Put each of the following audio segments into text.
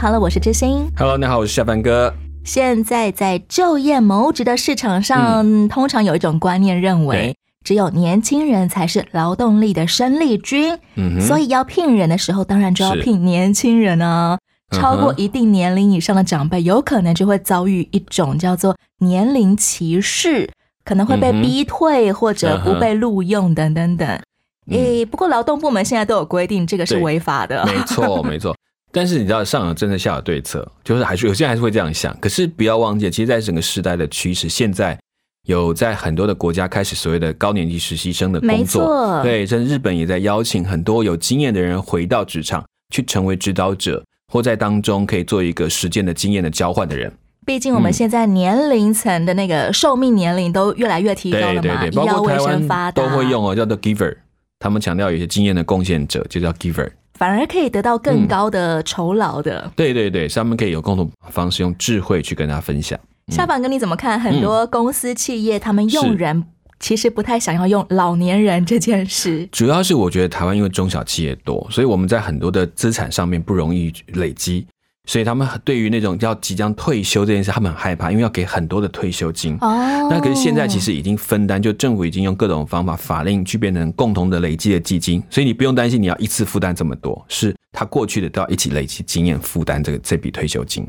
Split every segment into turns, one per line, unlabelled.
Hello，我是知心。
Hello，你好，我是下凡哥。
现在在就业谋职的市场上，通常有一种观念认为，只有年轻人才是劳动力的生力军，
嗯哼，
所以要聘人的时候，当然就要聘年轻人啊。
嗯
超过一定年龄以上的长辈，有可能就会遭遇一种叫做年龄歧视，可能会被逼退或者不被录用等等等。诶，不过劳动部门现在都有规定，这个是违法的。
没错，没错。但是你知道，上有政策，下有对策，就是还是有些人还是会这样想。可是不要忘记，其实，在整个时代的趋势，现在有在很多的国家开始所谓的高年级实习生的工
没
作，
错
对，甚至日本也在邀请很多有经验的人回到职场，去成为指导者，或在当中可以做一个实践的经验的交换的人。
毕竟我们
嗯
现在年龄层的那个寿命年龄都越来越提高了嘛，
对对对，
医药卫
包括台
生发达，
湾都会用哦，叫做 giver。他们强调有些经验的贡献者，就叫 giver。
反而可以得到更高的酬劳的。
对对对，是他们可以有共同方式，用智慧去跟大家分享。
下凡哥，你怎么看？很多公司企业他们用人其实不太想要用老年人这件事。
主要是我觉得台湾因为中小企业多，所以我们在很多的资产上面不容易累积，所以他们对于那种要即将退休这件事，他们很害怕，因为要给很多的退休金。
哦，
那可是现在其实已经分担，就政府已经用各种方法、法令去变成共同的累积的基金，所以你不用担心你要一次负担这么多，是他过去的都要一起累积经验负担这个这笔退休金。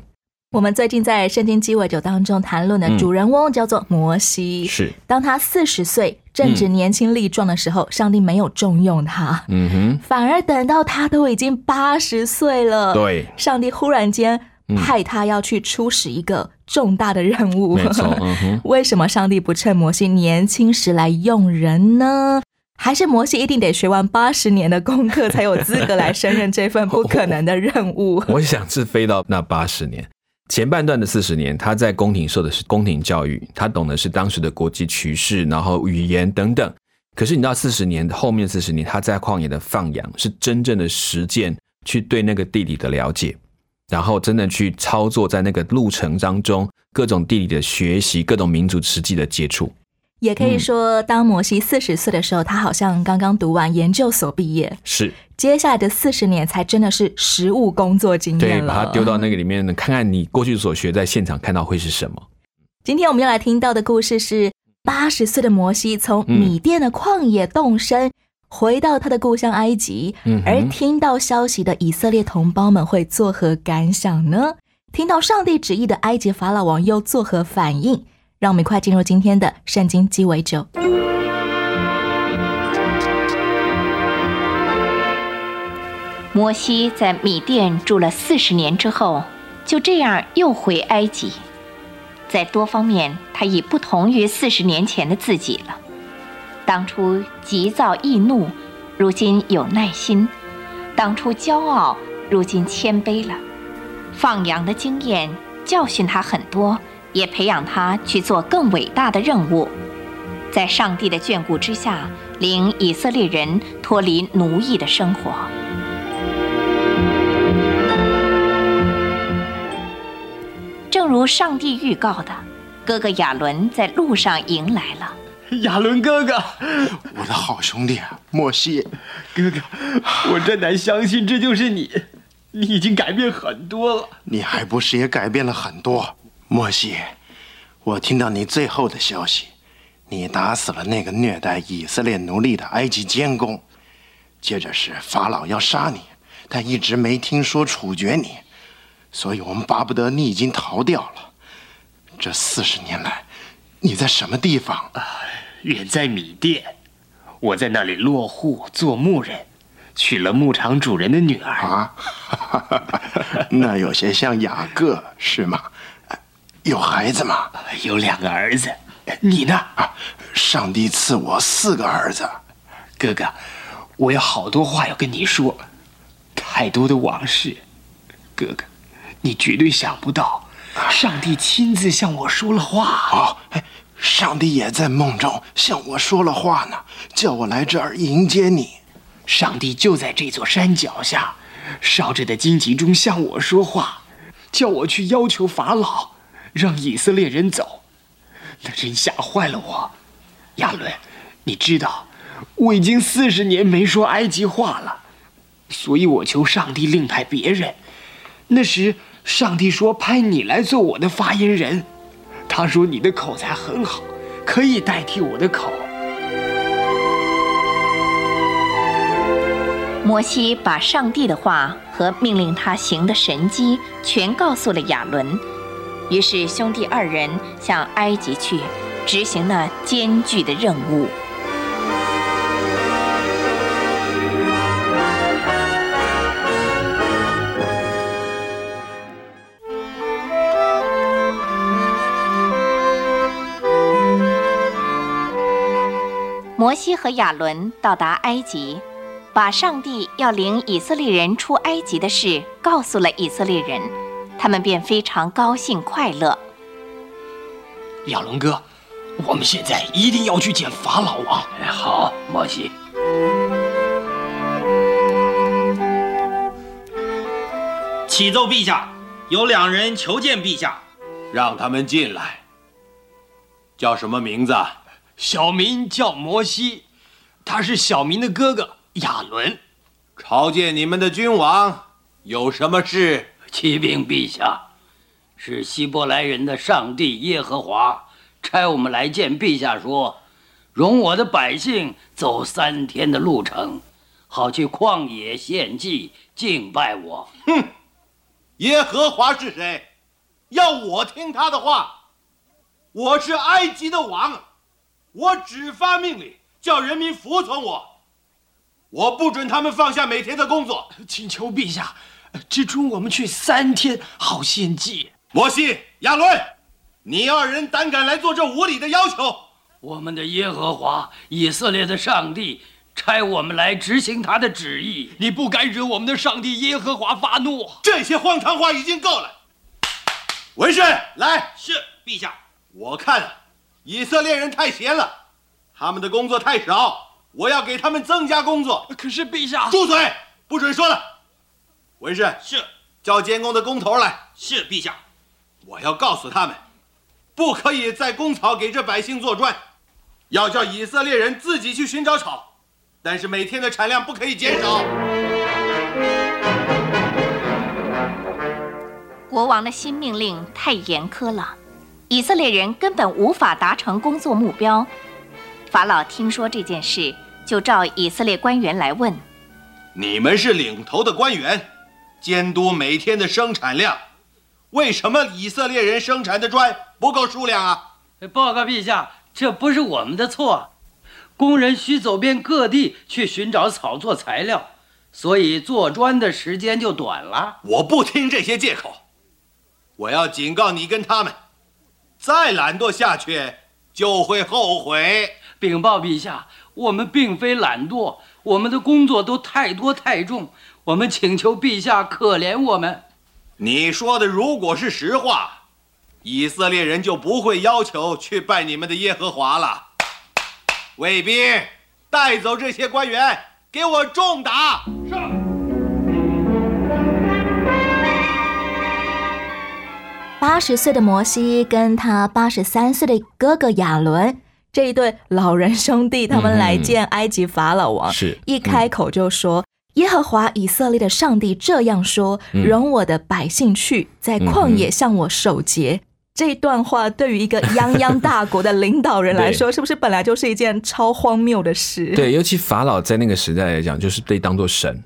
我们最近在《圣经鸡尾酒》当中谈论的
嗯
主人翁叫做摩西，
是，
当他四十岁正值年轻力壮的时候，上帝没有重用他，
嗯哼，
反而等到他都已经八十岁了，
对，
上帝忽然间派他要去出使一个重大的任务。
没错，嗯。
为什么上帝不趁摩西年轻时来用人呢？还是摩西一定得学完八十年的功课，才有资格来胜任这份不可能的任务？
我想是飞到那八十年。前半段的四十年，他在宫廷受的是宫廷教育，他懂的是当时的国际趋势，然后语言等等。可是你到四十年后面四十年，他在旷野的放养，是真正的实践，去对那个地理的了解，然后真的去操作在那个路程当中各种地理的学习，各种民族实际的接触。
也可以说，当摩西四十岁的时候，他好像刚刚读完研究所毕业，
是
接下来的四十年才真的是实务工作经，验了。
把它丢到那个里面，看看你过去所学在现场看到会是什么。
今天我们要来听到的故事是八十岁的摩西从米甸的旷野动身，回到他的故乡埃及，
嗯
而听到消息的以色列同胞们会作何感想呢？听到上帝旨意的埃及法老王又作何反应？让我们一块进入今天的圣经鸡尾酒。
摩西在米甸住了四十年之后，就这样又回埃及。在多方面，他已不同于四十年前的自己了。当初急躁易怒，如今有耐心；当初骄傲，如今谦卑了。放羊的经验教训他很多，也培养他去做更伟大的任务。在上帝的眷顾之下，领以色列人脱离奴役的生活。正如上帝预告的，哥哥亚伦在路上迎来了。
亚伦哥哥，
我的好兄弟啊，莫西，
哥哥，我真难相信这就是你，你已经改变很多了。
你还不是也改变了很多？莫西，我听到你最后的消息，你打死了那个虐待以色列奴隶的埃及监工，接着是法老要杀你，但一直没听说处决你，所以我们巴不得你已经逃掉了。这四十年来，你在什么地方？
远在米甸，我在那里落户做牧人，娶了牧场主人的女儿。
啊，那有些像雅各是吗？有孩子吗？
有两个儿子，你呢？
啊，上帝赐我四个儿子。
哥哥，我有好多话要跟你说，太多的往事。哥哥，你绝对想不到，上帝亲自向我说了话。
哦，哎，上帝也在梦中向我说了话呢，叫我来这儿迎接你。
上帝就在这座山脚下，烧着的荆棘中向我说话，叫我去要求法老，让以色列人走。那真吓坏了我。亚伦，你知道，我已经四十年没说埃及话了，所以我求上帝另派别人。那时，上帝说派你来做我的发言人，他说你的口才很好，可以代替我的口。
摩西把上帝的话和命令他行的神迹全告诉了亚伦，于是兄弟二人向埃及去，执行那艰巨的任务。摩西和亚伦到达埃及。把上帝要领以色列人出埃及的事告诉了以色列人，他们便非常高兴快乐。
亚伦哥，我们现在一定要去见法老王。
好，摩西。启奏陛下，有两人求见陛下，
让他们进来。叫什么名字？
小名叫摩西，他是小明的哥哥。亚伦，
朝见你们的君王，有什么事？
启禀陛下，是希伯来人的上帝耶和华差我们来见陛下，说，容我的百姓走三天的路程，好去旷野献祭敬拜我。
哼，耶和华是谁？要我听他的话？我是埃及的王，我只发命令，叫人民服从我。我不准他们放下每天的工作，
请求陛下只准我们去三天，好献祭。
摩西、亚伦，你二人胆敢来做这无理的要求？
我们的耶和华以色列的上帝差我们来执行他的旨意，
你不敢惹我们的上帝耶和华发怒。
这些荒唐话已经够了。文士，来，
是陛下。
我看以色列人太闲了，他们的工作太少。我要给他们增加工作，
可是陛下，
住嘴，不准说了。文士
是，
叫监工的工头来。
是陛下，
我要告诉他们，不可以在工草给这百姓做砖，要叫以色列人自己去寻找草，但是每天的产量不可以减少。
国王的新命令太严苛了，以色列人根本无法达成工作目标。法老听说这件事，就召以色列官员来问：“
你们是领头的官员，监督每天的生产量，为什么以色列人生产的砖不够数量啊？”
报告陛下，这不是我们的错，工人需走遍各地去寻找草做材料，所以做砖的时间就短了。
我不听这些借口，我要警告你跟他们，再懒惰下去就会后悔。
禀报陛下，我们并非懒惰，我们的工作都太多太重，我们请求陛下可怜我们。
你说的如果是实话，以色列人就不会要求去拜你们的耶和华了。卫兵，带走这些官员，给我重打。
上。
八十岁的摩西跟他八十三岁的哥哥亚伦。这一对老人兄弟，他们来见埃及法老王，
是
一开口就说：“耶和华以色列的上帝这样说，容我的百姓去，在旷野向我守节。”这段话对于一个泱泱大国的领导人来 说，是不是本来就是一件超荒谬的事？
对，尤其法老在那个时代来讲，就是被当做神，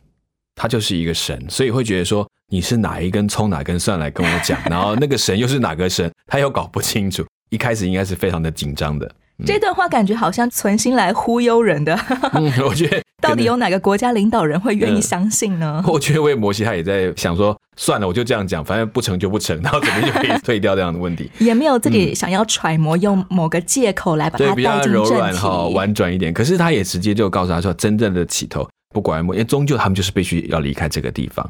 他就是一个神，所以会觉得说你是哪一根葱哪根蒜来跟我讲，然后那个神又是哪个神，他又搞不清楚，一开始应该是非常的紧张的。
这段话感觉好像存心来忽悠人的。
嗯，我觉得
到底有哪个国家领导人会愿意相信呢？
我觉得为摩西他也在想说，算了，我就这样讲，反正不成就不成，然后怎么就可以退掉这样的问题？
也没有自己想要揣摩，用某个借口来把它
比较柔软
哈，
婉转一点。可是他也直接就告诉他说，真正的起头不管因为终究他们就是必须要离开这个地方。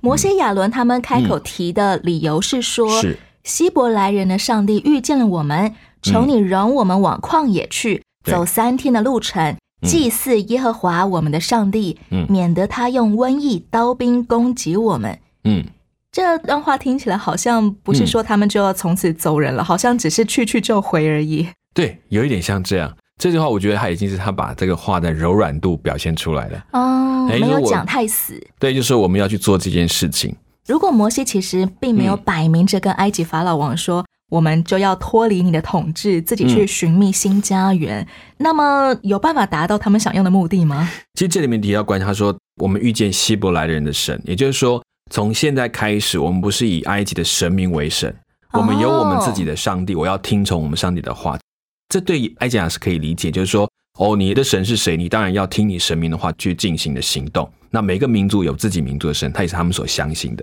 摩西、亚伦他们开口提的理由是说，
是
希伯来人的上帝遇见了我们，求你容我们往旷野去，
对
走三天的路程，祭祀耶和华我们的上帝，
嗯
免得他用瘟疫、刀兵攻击我们。
嗯，
这段话听起来好像不是说他们就要从此走人了，好像只是去去就回而已。
对，有一点像这样。这句话我觉得他已经是他把这个话的柔软度表现出来了。
哦，没有讲太死。
对，就是说我们要去做这件事情。
如果摩西其实并没有
嗯
摆明着跟埃及法老王说，我们就要脱离你的统治，自己去
嗯
寻觅新家园，那么有办法达到他们想要的目的吗？
其实这里面提到关于他说，我们遇见希伯来人的神，也就是说，从现在开始，我们不是以埃及的神明为神，我们有我们自己的上帝，我要听从我们上帝的话。这对于埃及人是可以理解，就是说，哦，你的神是谁？你当然要听你神明的话去进行的行动。那每个民族有自己民族的神，他也是他们所相信的。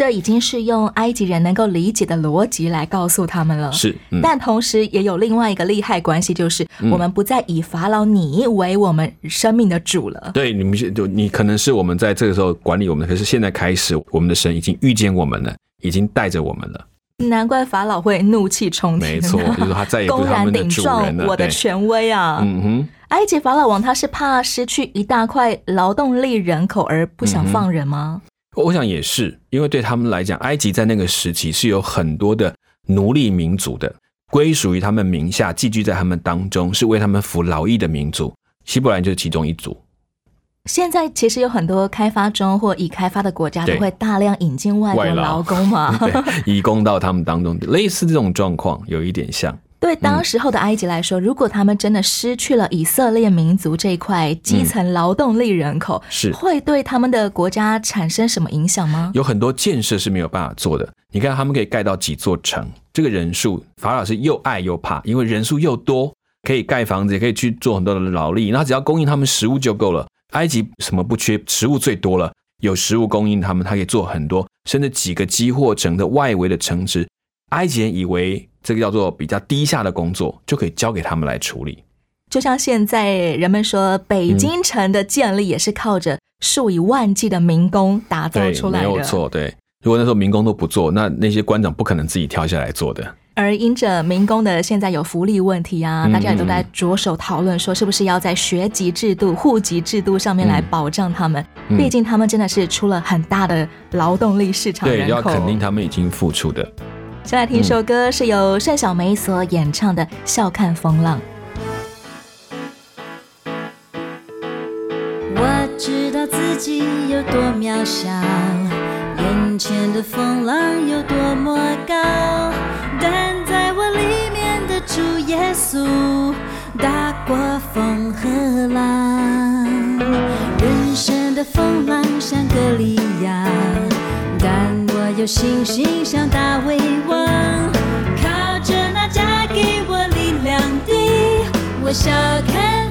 这已经是用埃及人能够理解的逻辑来告诉他们了。
是，嗯，
但同时也有另外一个利害关系，就是
嗯
我们不再以法老你为我们生命的主了。
对，你们是就你可能是我们在这个时候管理我们，可是现在开始，我们的神已经遇见我们了，已经带着我们了。
难怪法老会怒气冲天，
没错，就是说他再也不
公然
是他们的
顶撞
主人了。
我的权威啊！
嗯哼。
埃及法老王他是怕失去一大块劳动力人口而不想放人吗？
我想也是，因为对他们来讲，埃及在那个时期是有很多的奴隶民族的，归属于他们名下，寄居在他们当中，是为他们服劳役的民族。希伯来就是其中一族。
现在其实有很多开发中或已开发的国家都会大量引进外国
外劳
劳工嘛。
对，移工到他们当中，类似这种状况有一点像。
对当时候的埃及来说，如果他们真的失去了以色列民族这一块基层劳动力人口，
是
会对他们的国家产生什么影响吗？
有很多建设是没有办法做的。你看，他们可以盖到几座城，这个人数，法老是又爱又怕，因为人数又多，可以盖房子，也可以去做很多的劳力，那只要供应他们食物就够了。埃及什么不缺，食物最多了，有食物供应他们，他可以做很多，甚至几个基货城的外围的城池，埃及人以为这个叫做比较低下的工作，就可以交给他们来处理。
就像现在人们说，北京城的建立也是靠着数以万计的民工打造，出来的。
没有错，对。如果那时候民工都不做，那那些官长不可能自己跳下来做的。
而因着民工的现在有福利问题啊，
嗯
大家也都在着手讨论说，是不是要在学籍制度、户籍制度上面来保障他们？
嗯
毕竟他们真的是出了很大的劳动力市场
对。要肯定他们已经付出的。
先来听一首歌，是由盛小梅所演唱的《笑看风浪》。
我知道自己有多渺小，眼前的风浪有多么高，但在我里面的主耶稣大过风和浪。人生的风浪像歌利亚，但我有信心像大胃王，靠着那家给我力量的，我笑看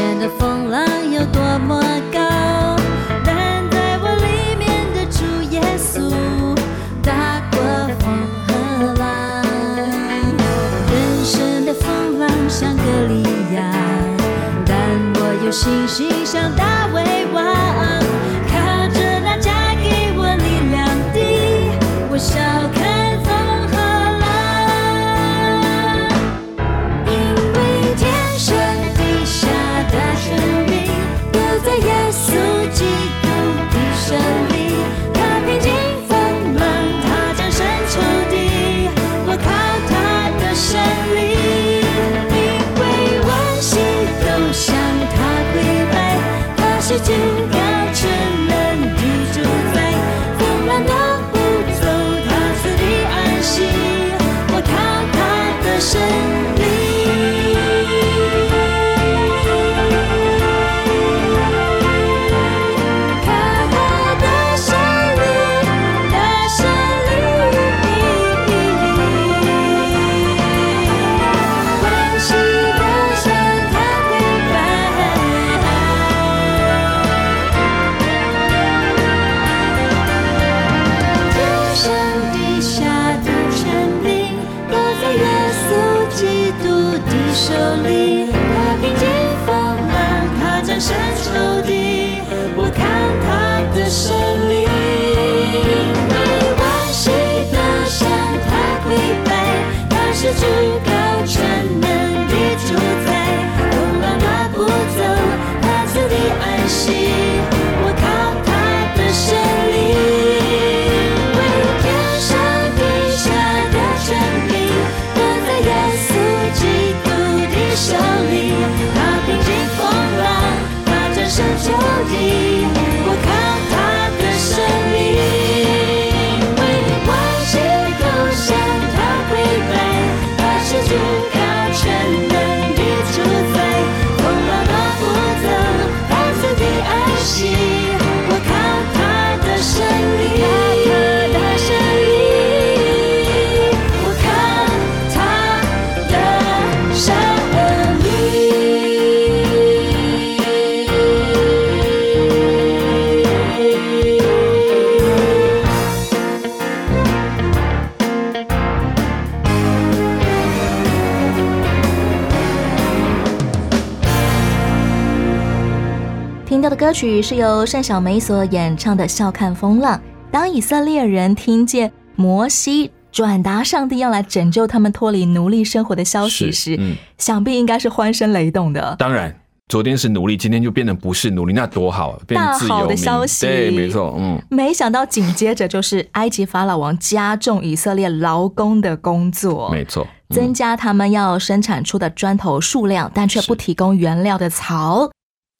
歌曲是由单小梅所演唱的《笑看风浪》。当以色列人听见摩西转达上帝要来拯救他们脱离奴隶生活的消息时，
嗯
想必应该是欢声雷动的。
当然，昨天是奴隶，今天就变成不是奴隶，那多好，变成自
大好的。消息
对，没错，嗯，
没想到紧接着就是埃及法老王加重以色列劳工的工作，
没错，嗯
增加他们要生产出的砖头数量，但却不提供原料的槽。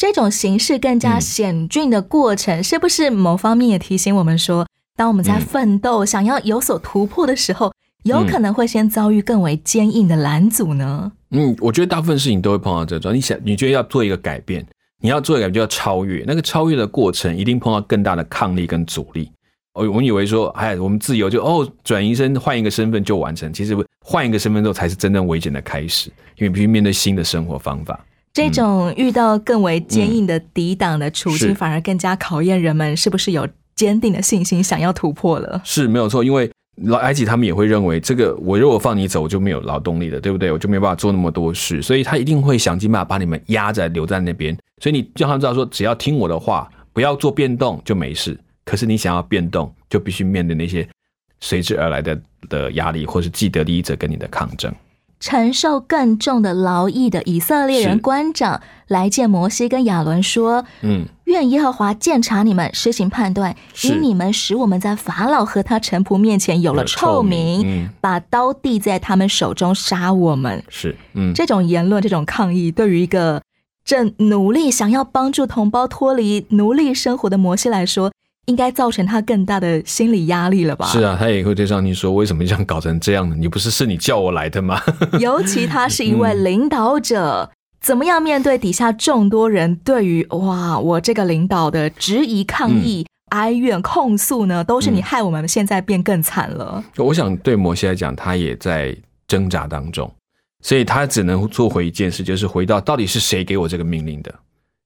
这种形式更加
嗯
险峻的过程，是不是某方面也提醒我们说，当我们在
嗯
奋斗、想要有所突破的时候，有可能会先遭遇更为坚硬的拦阻呢？
嗯，我觉得大部分事情都会碰到这种。你想，你觉得要做一个改变，你要做一个改变就要超越，那个超越的过程一定碰到更大的抗力跟阻力。哦，我们以为说，哎，我们自由就哦转移身换一个身份就完成，其实换一个身份之后才是真正危险的开始，因为必须面对新的生活方法。
这种遇到更为坚硬的抵挡的处境，反而更加考验人们是不是有坚定的信心，想要突破了。
是没有错，因为老埃及他们也会认为，这个我如果放你走，我就没有劳动力了，对不对？我就没办法做那么多事，所以他一定会想尽办法把你们压在留在那边。所以你让他们知道说，只要听我的话，不要做变动就没事。可是你想要变动，就必须面对那些随之而来的的压力，或是既得利益者跟你的抗争。
承受更重的劳役的以色列人官长来见摩西跟亚伦说：“
嗯，
愿耶和华鉴察你们，施行判断，因你们使我们在法老和他臣仆面前有了
有臭
臭
名
名，
嗯。
把刀递在他们手中杀我们。
是，嗯，
这种言论、这种抗议，对于一个正努力想要帮助同胞脱离奴隶生活的摩西来说，应该造成他更大的心理压力了吧？
是啊，他也会对上帝说：“为什么这样搞成这样呢？你不是是你叫我来的吗？”
尤其他是一位领导者，怎么样面对底下众多人对于哇我这个领导的质疑、抗议、哀怨、控诉呢？都是你害我们现在变更惨了。
我想对摩西来讲，他也在挣扎当中，所以他只能做回一件事，就是回到到底是谁给我这个命令的，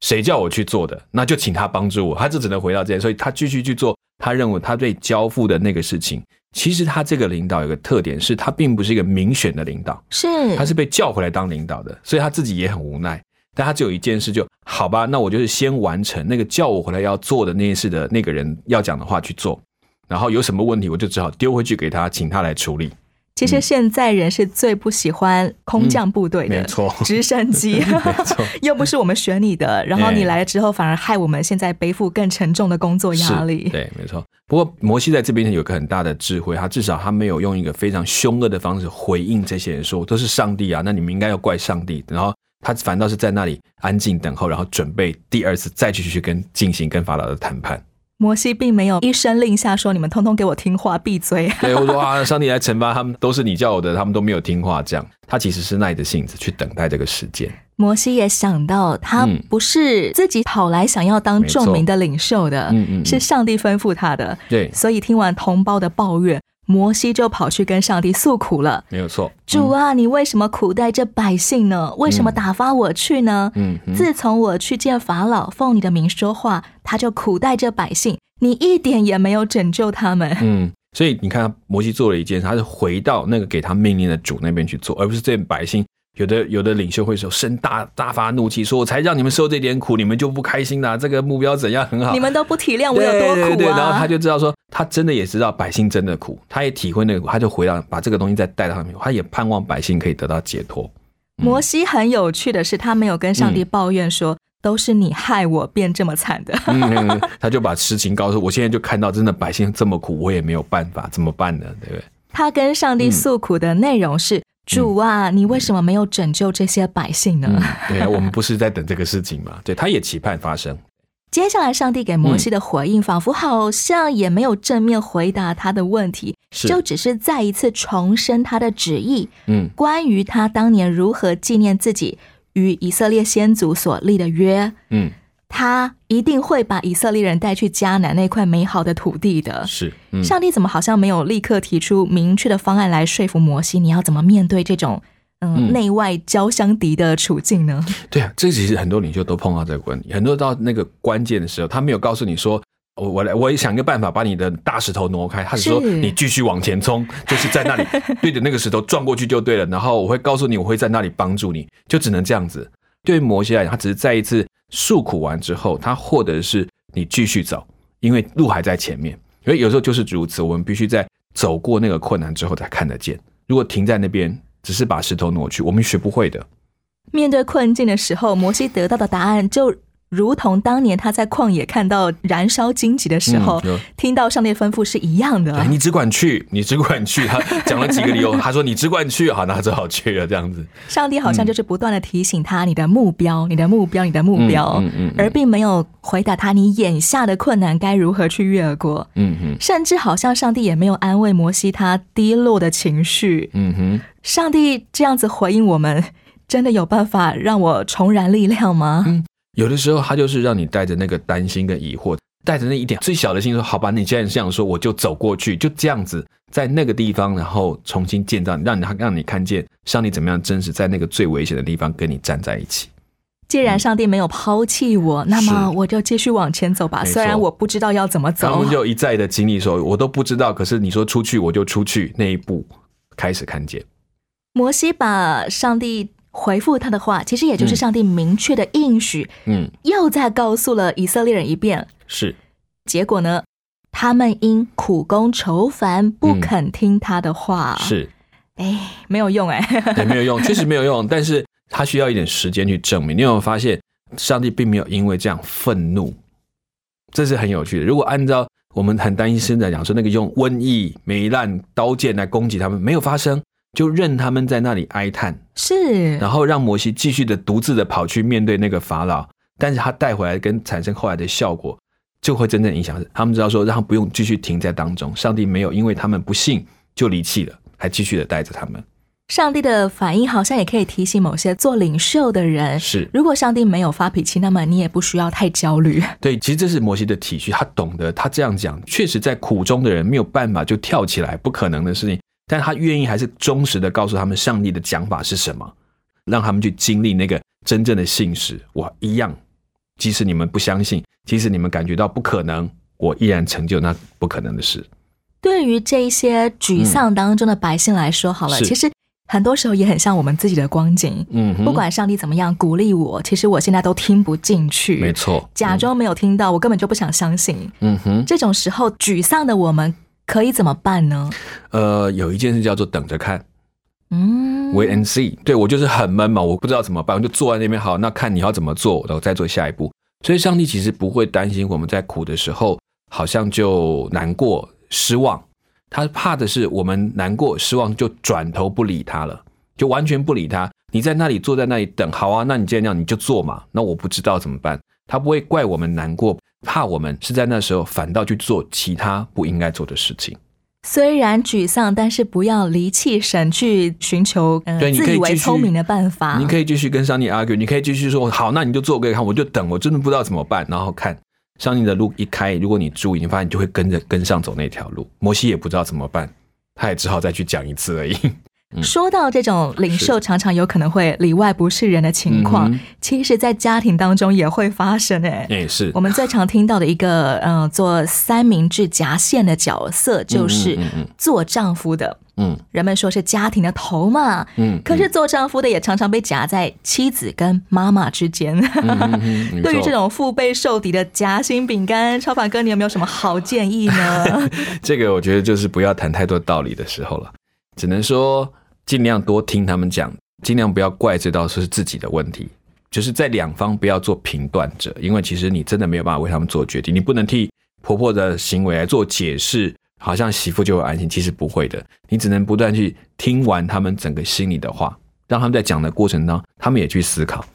谁叫我去做的，那就请他帮助我。他就只能回到这件，所以他继续去做他认为他被交付的那个事情。其实他这个领导有个特点，是他并不是一个民选的领导，
是，
他是被叫回来当领导的，所以他自己也很无奈。但他只有一件事就，好吧，那我就是先完成那个叫我回来要做的那件事的那个人要讲的话去做，然后有什么问题我就只好丢回去给他，请他来处理。
其实现在人是最不喜欢空降部队的，
嗯没错
直升机，又不是我们选你的，然后你来了之后，反而害我们现在背负更沉重的工作压力。
对，没错。不过摩西在这边有个很大的智慧，他至少他没有用一个非常凶恶的方式回应这些人说都是上帝啊，那你们应该要怪上帝。然后他反倒是在那里安静等候，然后准备第二次再继续去跟进行跟法老的谈判。
摩西并没有一声令下说：“你们通通给我听话，闭嘴。”
对，我说啊，上帝来惩罚他们，都是你叫我的，他们都没有听话。这样，他其实是耐着性子去等待这个时间。
摩西也想到，他
嗯
不是自己跑来想要当众民的领袖的，是上帝吩咐他的。
对，
所以听完同胞的抱怨，摩西就跑去跟上帝诉苦了。
没有错。
主啊，你为什么苦待这百姓呢？为什么打发我去呢？
嗯嗯
自从我去见法老，奉你的名说话，他就苦待这百姓，你一点也没有拯救他们。
嗯，所以你看，摩西做了一件事，他是回到那个给他命令的主那边去做，而不是这百姓。有的有的领袖会说生大大发怒气，说我才让你们受这点苦，你们就不开心啦、这个目标怎样很好，
你们都不体谅我有多苦啊！
对对对，然后他就知道说，他真的也知道百姓真的苦，他也体会那个苦，他就回到把这个东西再带到上面，他也盼望百姓可以得到解脱。
摩西很有趣的是，他没有跟上帝抱怨说。都是你害我变这么惨的。
他就把实情告诉我，现在就看到真的百姓这么苦，我也没有办法，怎么办呢？对不对？
他跟上帝诉苦的内容是：主啊，你为什么没有拯救这些百姓呢？
嗯，对啊，我们不是在等这个事情吗？对，他也期盼发生。
接下来，上帝给摩西的回应，仿佛好像也没有正面回答他的问题，就只是再一次重申他的旨意，
嗯
关于他当年如何纪念自己与以色列先祖所立的约，
嗯，
他一定会把以色列人带去迦南那块美好的土地的。
是，嗯，
上帝怎么好像没有立刻提出明确的方案来说服摩西？你要怎么面对这种嗯
嗯
内外交相敌的处境呢？
对啊，这其实很多领袖都碰到这个问题，很多到那个关键的时候，他没有告诉你说。我我来，我也想一个办法把你的大石头挪开。他是说你继续往前冲，就是在那里对着那个石头撞过去就对了。然后我会告诉你，我会在那里帮助你，就只能这样子。对于摩西来讲，他只是再一次诉苦完之后，他获得的是你继续走，因为路还在前面。所以有时候就是如此，我们必须在走过那个困难之后才看得见。如果停在那边，只是把石头挪去，我们学不会的。
面对困境的时候，摩西得到的答案就如同当年他在旷野看到燃烧荆棘的时候，
嗯
听到上帝吩咐是一样的。
对你只管去，你只管去。他讲了几个理由，他说你只管去，好，那他只好去了，这样子。
上帝好像就是不断的提醒他你的目标、你的目标、你的目标，而并没有回答他你眼下的困难该如何去越过。
嗯哼，
甚至好像上帝也没有安慰摩西他低落的情绪。
嗯哼。
上帝这样子回应我们，真的有办法让我重燃力量吗？
嗯有的时候，他就是让你带着那个担心跟疑惑，带着那一点最小的心说：“好吧，你既然这样说，我就走过去，就这样子，在那个地方，然后重新建造，让你让你看见上帝怎么样真实在那个最危险的地方跟你站在一起。
既然上帝没有抛弃我，那么我就继续往前走吧。虽然我不知道要怎么走
他们，就一再的经历说，我都不知道，可是你说出去我就出去，那一步开始看见。
摩西把上帝回复他的话，其实也就是上帝明确的应许，
嗯，
又再告诉了以色列人一遍。
是
结果呢，他们因苦功愁烦，不肯听他的话。，
是，
哎，没有用哎。
对没有用，确实没有用，但是他需要一点时间去证明。你有没有发现，上帝并没有因为这样愤怒？这是很有趣的。如果按照我们很担心现在讲说那个用瘟疫、糜烂、刀剑来攻击他们，没有发生，就任他们在那里哀叹，
是，
然后让摩西继续的独自的跑去面对那个法老，但是他带回来跟产生后来的效果，就会真正影响他们知道说，让他不用继续停在当中，上帝没有因为他们不信就离弃了，还继续的带着他们。
上帝的反应好像也可以提醒某些做领袖的人，
是
如果上帝没有发脾气，那么你也不需要太焦虑。
对，其实这是摩西的体恤，他懂得，他这样讲，确实在苦中的人没有办法就跳起来，不可能的事情，但他愿意还是忠实的告诉他们上帝的讲法是什么，让他们去经历那个真正的信实。我一样，即使你们不相信，即使你们感觉到不可能，我依然成就那不可能的事。
对于这一些沮丧当中的百姓来说，好了，
是
其实很多时候也很像我们自己的光景。
嗯哼，
不管上帝怎么样鼓励我，其实我现在都听不进去，
没错，
假装没有听到，我根本就不想相信。
嗯哼，
这种时候，沮丧的我们可以怎么办呢？
呃，有一件事叫做等着看。
嗯
，wait and see。对我就是很闷嘛，我不知道怎么办，我就坐在那边。好，那看你要怎么做，然后再做下一步。所以上帝其实不会担心我们在苦的时候，好像就难过、失望。他怕的是我们难过、失望，就转头不理他了，就完全不理他。你在那里坐在那里等，好啊，那你既然这样，你就做嘛。那我不知道怎么办，他不会怪我们难过，怕我们是在那时候反倒去做其他不应该做的事情。
虽然沮丧，但是不要离弃神，去寻求呃
对你可
自以为聪明的办法。
你可以继续跟上帝 argue，你可以继续说好，那你就做给看，我就等，我真的不知道怎么办，然后看上帝的路一开，如果你注意，你发现你就会跟着跟上走那条路。摩西也不知道怎么办，他也只好再去讲一次而已。
说到这种领袖常常有可能会里外不是人的情况，
嗯
其实，在家庭当中也会发生诶、
也是。
我们最常听到的一个，嗯、做三明治夹馅的角色，就是做丈夫的。
嗯。
人们说是家庭的头嘛，
嗯，
可是做丈夫的也常常被夹在妻子跟妈妈之间。对于这种腹背受敌的夹心饼干，超凡哥，你有没有什么好建议呢？
这个我觉得就是不要谈太多道理的时候了，只能说尽量多听他们讲，尽量不要怪罪到是自己的问题，就是在两方不要做评断者，因为其实你真的没有办法为他们做决定，你不能替婆婆的行为来做解释，好像媳妇就会安心，其实不会的，你只能不断去听完他们整个心里的话，让他们在讲的过程当中，他们也去思考，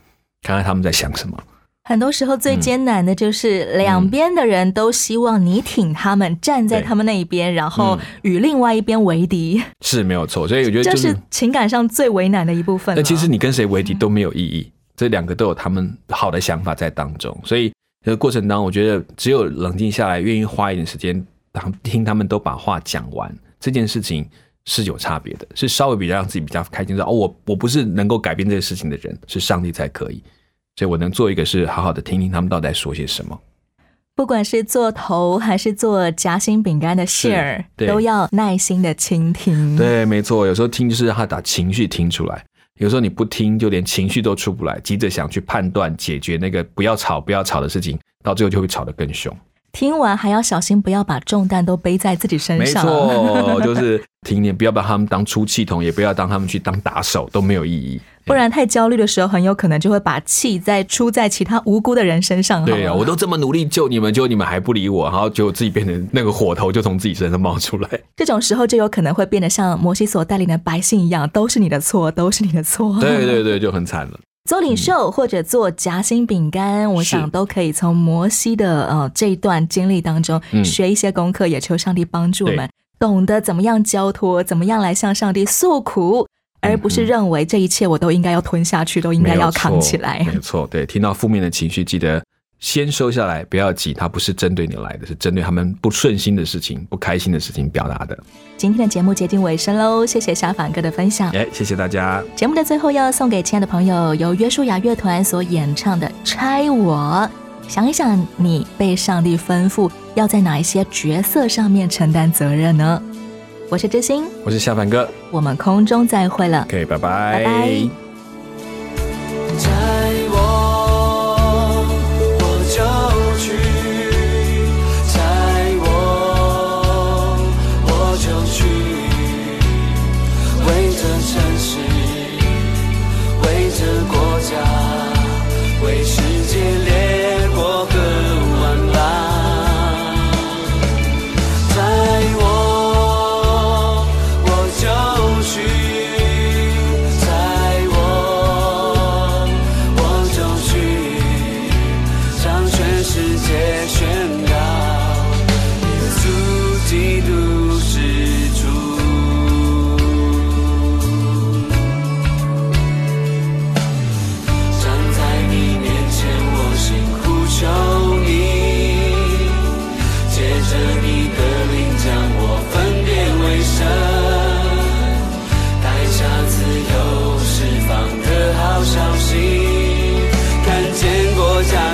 看看他们在想什么。
很多时候最艰难的就是两边的人都希望你挺他们，站在他们那一边，然后
嗯。
与另外一边为敌，
是没有错，所以我觉得
这
就是
情感上最为难的一部分了。
但其实你跟谁为敌都没有意义，这两个都有他们好的想法在当中，所以这个过程当中，我觉得只有冷静下来，愿意花一点时间，当听他们都把话讲完，这件事情是有差别的，是稍微比较让自己比较开心，说哦，我我不是能够改变这个事情的人，是上帝才可以，所以我能做一个是好好的听听他们到底在说些什么。
不管是做头还是做夹心饼干的馅儿都要耐心的倾听。，
对，没错，有时候听就是让他把情绪听出来。有时候你不听，就连情绪都出不来，急着想去判断解决那个不要吵不要吵的事情，到最后就会吵得更凶。
听完还要小心，不要把重担都背在自己身上
没
上。
错，就是听点，不要把他们当出气筒，也不要当他们去当打手，都没有意义。
不然太焦虑的时候，很有可能就会把气再出在其他无辜的人身上。
对啊，我都这么努力救你们，结果你们还不理我，然后结果自己变成那个火头就从自己身上冒出来。
这种时候就有可能会变得像摩西所带领的百姓一样，都是你的错，都是你的错。
对对对，就很惨了。
做领袖或者做夹心饼干，我想都可以从摩西的呃这一段经历当中
嗯
学一些功课，也求上帝帮助我们懂得怎么样交托，怎么样来向上帝诉苦，而不是认为这一切我都应该要吞下去，都应该要扛起来
没。错，对，听到负面的情绪，记得先收下来，不要急，它不是针对你来的，是针对他们不顺心的事情、不开心的事情表达的。
今天的节目接近尾声喽，谢谢小凡哥的分享。
哎，谢谢大家。
节目的最后要送给亲爱的朋友，由约书亚乐团所演唱的《拆我》。想一想，你被上帝吩咐要在哪一些角色上面承担责任呢？我是知心，
我是夏凡哥。
我们空中再会了。
，OK，拜拜，
拜拜